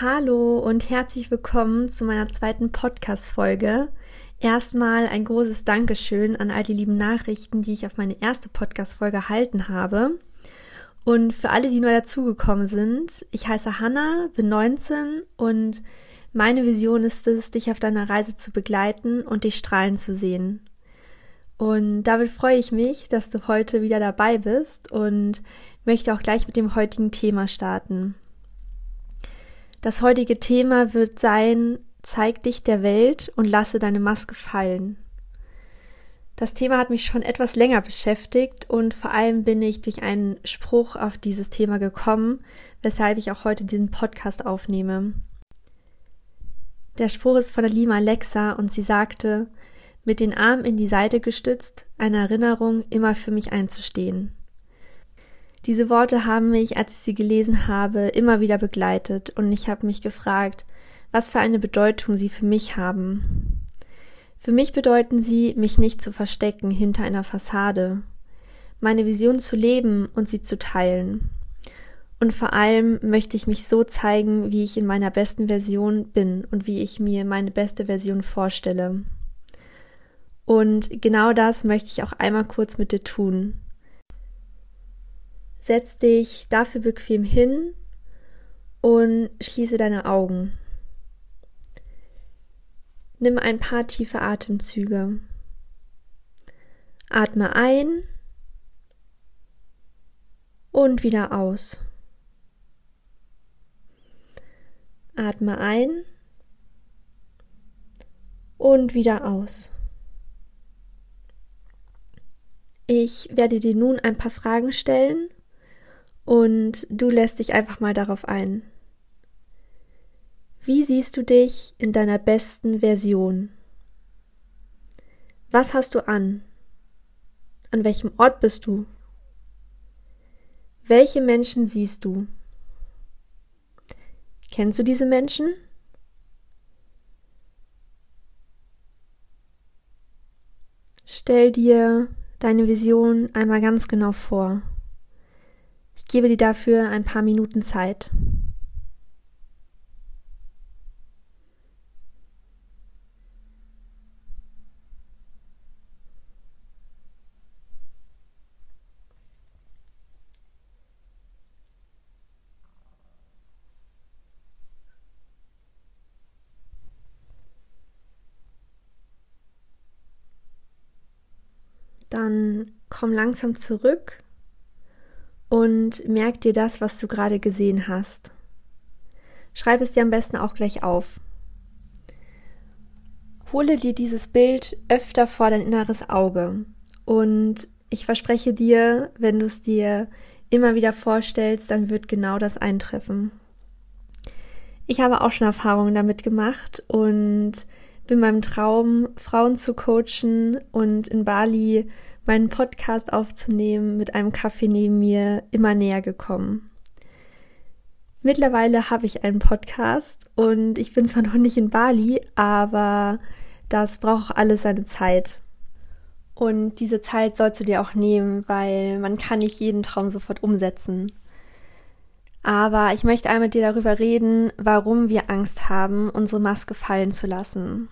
Hallo und herzlich willkommen zu meiner zweiten Podcast-Folge. Erstmal ein großes Dankeschön an all die lieben Nachrichten, die ich auf meine erste Podcast-Folge erhalten habe. Und für alle, die neu dazugekommen sind, ich heiße Hanna, bin 19 und meine Vision ist es, dich auf deiner Reise zu begleiten und dich strahlen zu sehen. Und damit freue ich mich, dass du heute wieder dabei bist und möchte auch gleich mit dem heutigen Thema starten. Das heutige Thema wird sein, zeig dich der Welt und lasse deine Maske fallen. Das Thema hat mich schon etwas länger beschäftigt und vor allem bin ich durch einen Spruch auf dieses Thema gekommen, weshalb ich auch heute diesen Podcast aufnehme. Der Spruch ist von der Lima Alexa und sie sagte, mit den Armen in die Seite gestützt, eine Erinnerung, immer für mich einzustehen. Diese Worte haben mich, als ich sie gelesen habe, immer wieder begleitet und ich habe mich gefragt, was für eine Bedeutung sie für mich haben. Für mich bedeuten sie, mich nicht zu verstecken hinter einer Fassade, meine Vision zu leben und sie zu teilen. Und vor allem möchte ich mich so zeigen, wie ich in meiner besten Version bin und wie ich mir meine beste Version vorstelle. Und genau das möchte ich auch einmal kurz mit dir tun. Setz dich dafür bequem hin und schließe deine Augen. Nimm ein paar tiefe Atemzüge. Atme ein und wieder aus. Atme ein und wieder aus. Ich werde dir nun ein paar Fragen stellen und du lässt dich einfach mal darauf ein. Wie siehst du dich in deiner besten Version? Was hast du an? An welchem Ort bist du? Welche Menschen siehst du? Kennst du diese Menschen? Stell dir deine Vision einmal ganz genau vor. Ich gebe dir dafür ein paar Minuten Zeit. Dann komm langsam zurück und merk dir das, was du gerade gesehen hast. Schreib es dir am besten auch gleich auf. Hole dir dieses Bild öfter vor dein inneres Auge und ich verspreche dir, wenn du es dir immer wieder vorstellst, dann wird genau das eintreffen. Ich habe auch schon Erfahrungen damit gemacht und bin meinem Traum, Frauen zu coachen und in Bali meinen Podcast aufzunehmen mit einem Kaffee neben mir immer näher gekommen. Mittlerweile habe ich einen Podcast und ich bin zwar noch nicht in Bali, aber das braucht alles seine Zeit. Und diese Zeit sollst du dir auch nehmen, weil man kann nicht jeden Traum sofort umsetzen. Aber ich möchte einmal mit dir darüber reden, warum wir Angst haben, unsere Maske fallen zu lassen.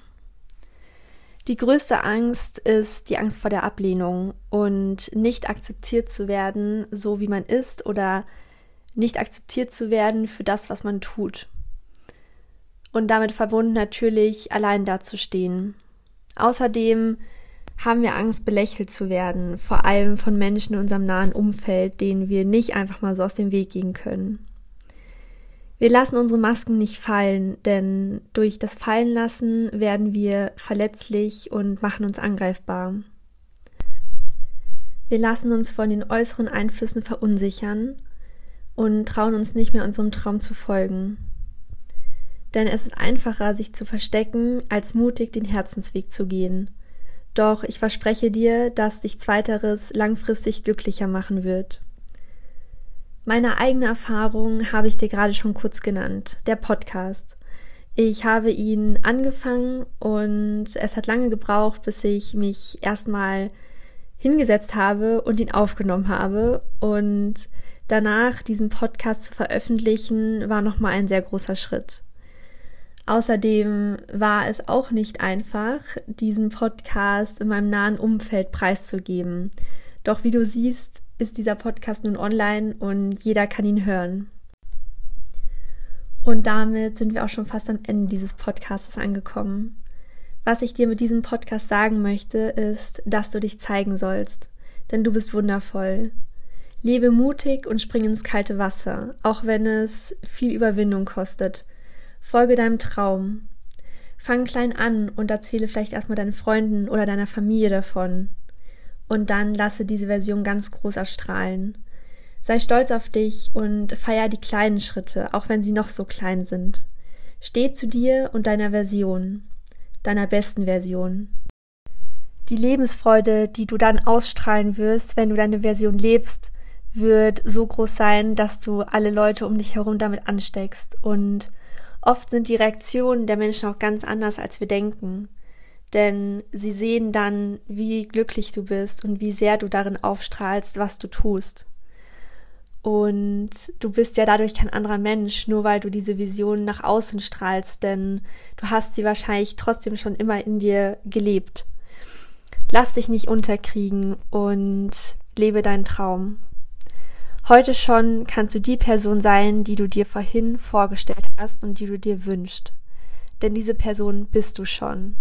Die größte Angst ist die Angst vor der Ablehnung und nicht akzeptiert zu werden, so wie man ist oder nicht akzeptiert zu werden für das, was man tut. Und damit verbunden natürlich allein dazustehen. Außerdem haben wir Angst, belächelt zu werden, vor allem von Menschen in unserem nahen Umfeld, denen wir nicht einfach mal so aus dem Weg gehen können. Wir lassen unsere Masken nicht fallen, denn durch das Fallenlassen werden wir verletzlich und machen uns angreifbar. Wir lassen uns von den äußeren Einflüssen verunsichern und trauen uns nicht mehr unserem Traum zu folgen. Denn es ist einfacher, sich zu verstecken, als mutig den Herzensweg zu gehen. Doch ich verspreche dir, dass dich zweiteres langfristig glücklicher machen wird. Meine eigene Erfahrung habe ich dir gerade schon kurz genannt, der Podcast. Ich habe ihn angefangen und es hat lange gebraucht, bis ich mich erstmal hingesetzt habe und ihn aufgenommen habe. Und danach diesen Podcast zu veröffentlichen, war nochmal ein sehr großer Schritt. Außerdem war es auch nicht einfach, diesen Podcast in meinem nahen Umfeld preiszugeben. Doch wie du siehst, ist dieser Podcast nun online und jeder kann ihn hören. Und damit sind wir auch schon fast am Ende dieses Podcasts angekommen. Was ich dir mit diesem Podcast sagen möchte, ist, dass du dich zeigen sollst, denn du bist wundervoll. Lebe mutig und spring ins kalte Wasser, auch wenn es viel Überwindung kostet. Folge deinem Traum. Fang klein an und erzähle vielleicht erstmal deinen Freunden oder deiner Familie davon. Und dann lasse diese Version ganz groß erstrahlen. Sei stolz auf dich und feier die kleinen Schritte, auch wenn sie noch so klein sind. Steh zu dir und deiner Version, deiner besten Version. Die Lebensfreude, die du dann ausstrahlen wirst, wenn du deine Version lebst, wird so groß sein, dass du alle Leute um dich herum damit ansteckst und Oft sind die Reaktionen der Menschen auch ganz anders, als wir denken. Denn sie sehen dann, wie glücklich du bist und wie sehr du darin aufstrahlst, was du tust. Und du bist ja dadurch kein anderer Mensch, nur weil du diese Vision nach außen strahlst, denn du hast sie wahrscheinlich trotzdem schon immer in dir gelebt. Lass dich nicht unterkriegen und lebe deinen Traum. Heute schon kannst du die Person sein, die du dir vorhin vorgestellt hast und die du dir wünschst. Denn diese Person bist du schon.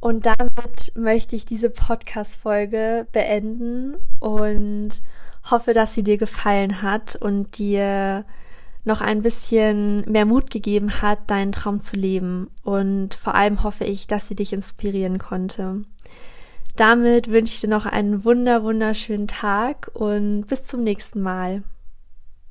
Und damit möchte ich diese Podcast-Folge beenden und hoffe, dass sie dir gefallen hat und dir noch ein bisschen mehr Mut gegeben hat, deinen Traum zu leben. Und vor allem hoffe ich, dass sie dich inspirieren konnte. Damit wünsche ich dir noch einen wunder, wunderschönen Tag und bis zum nächsten Mal.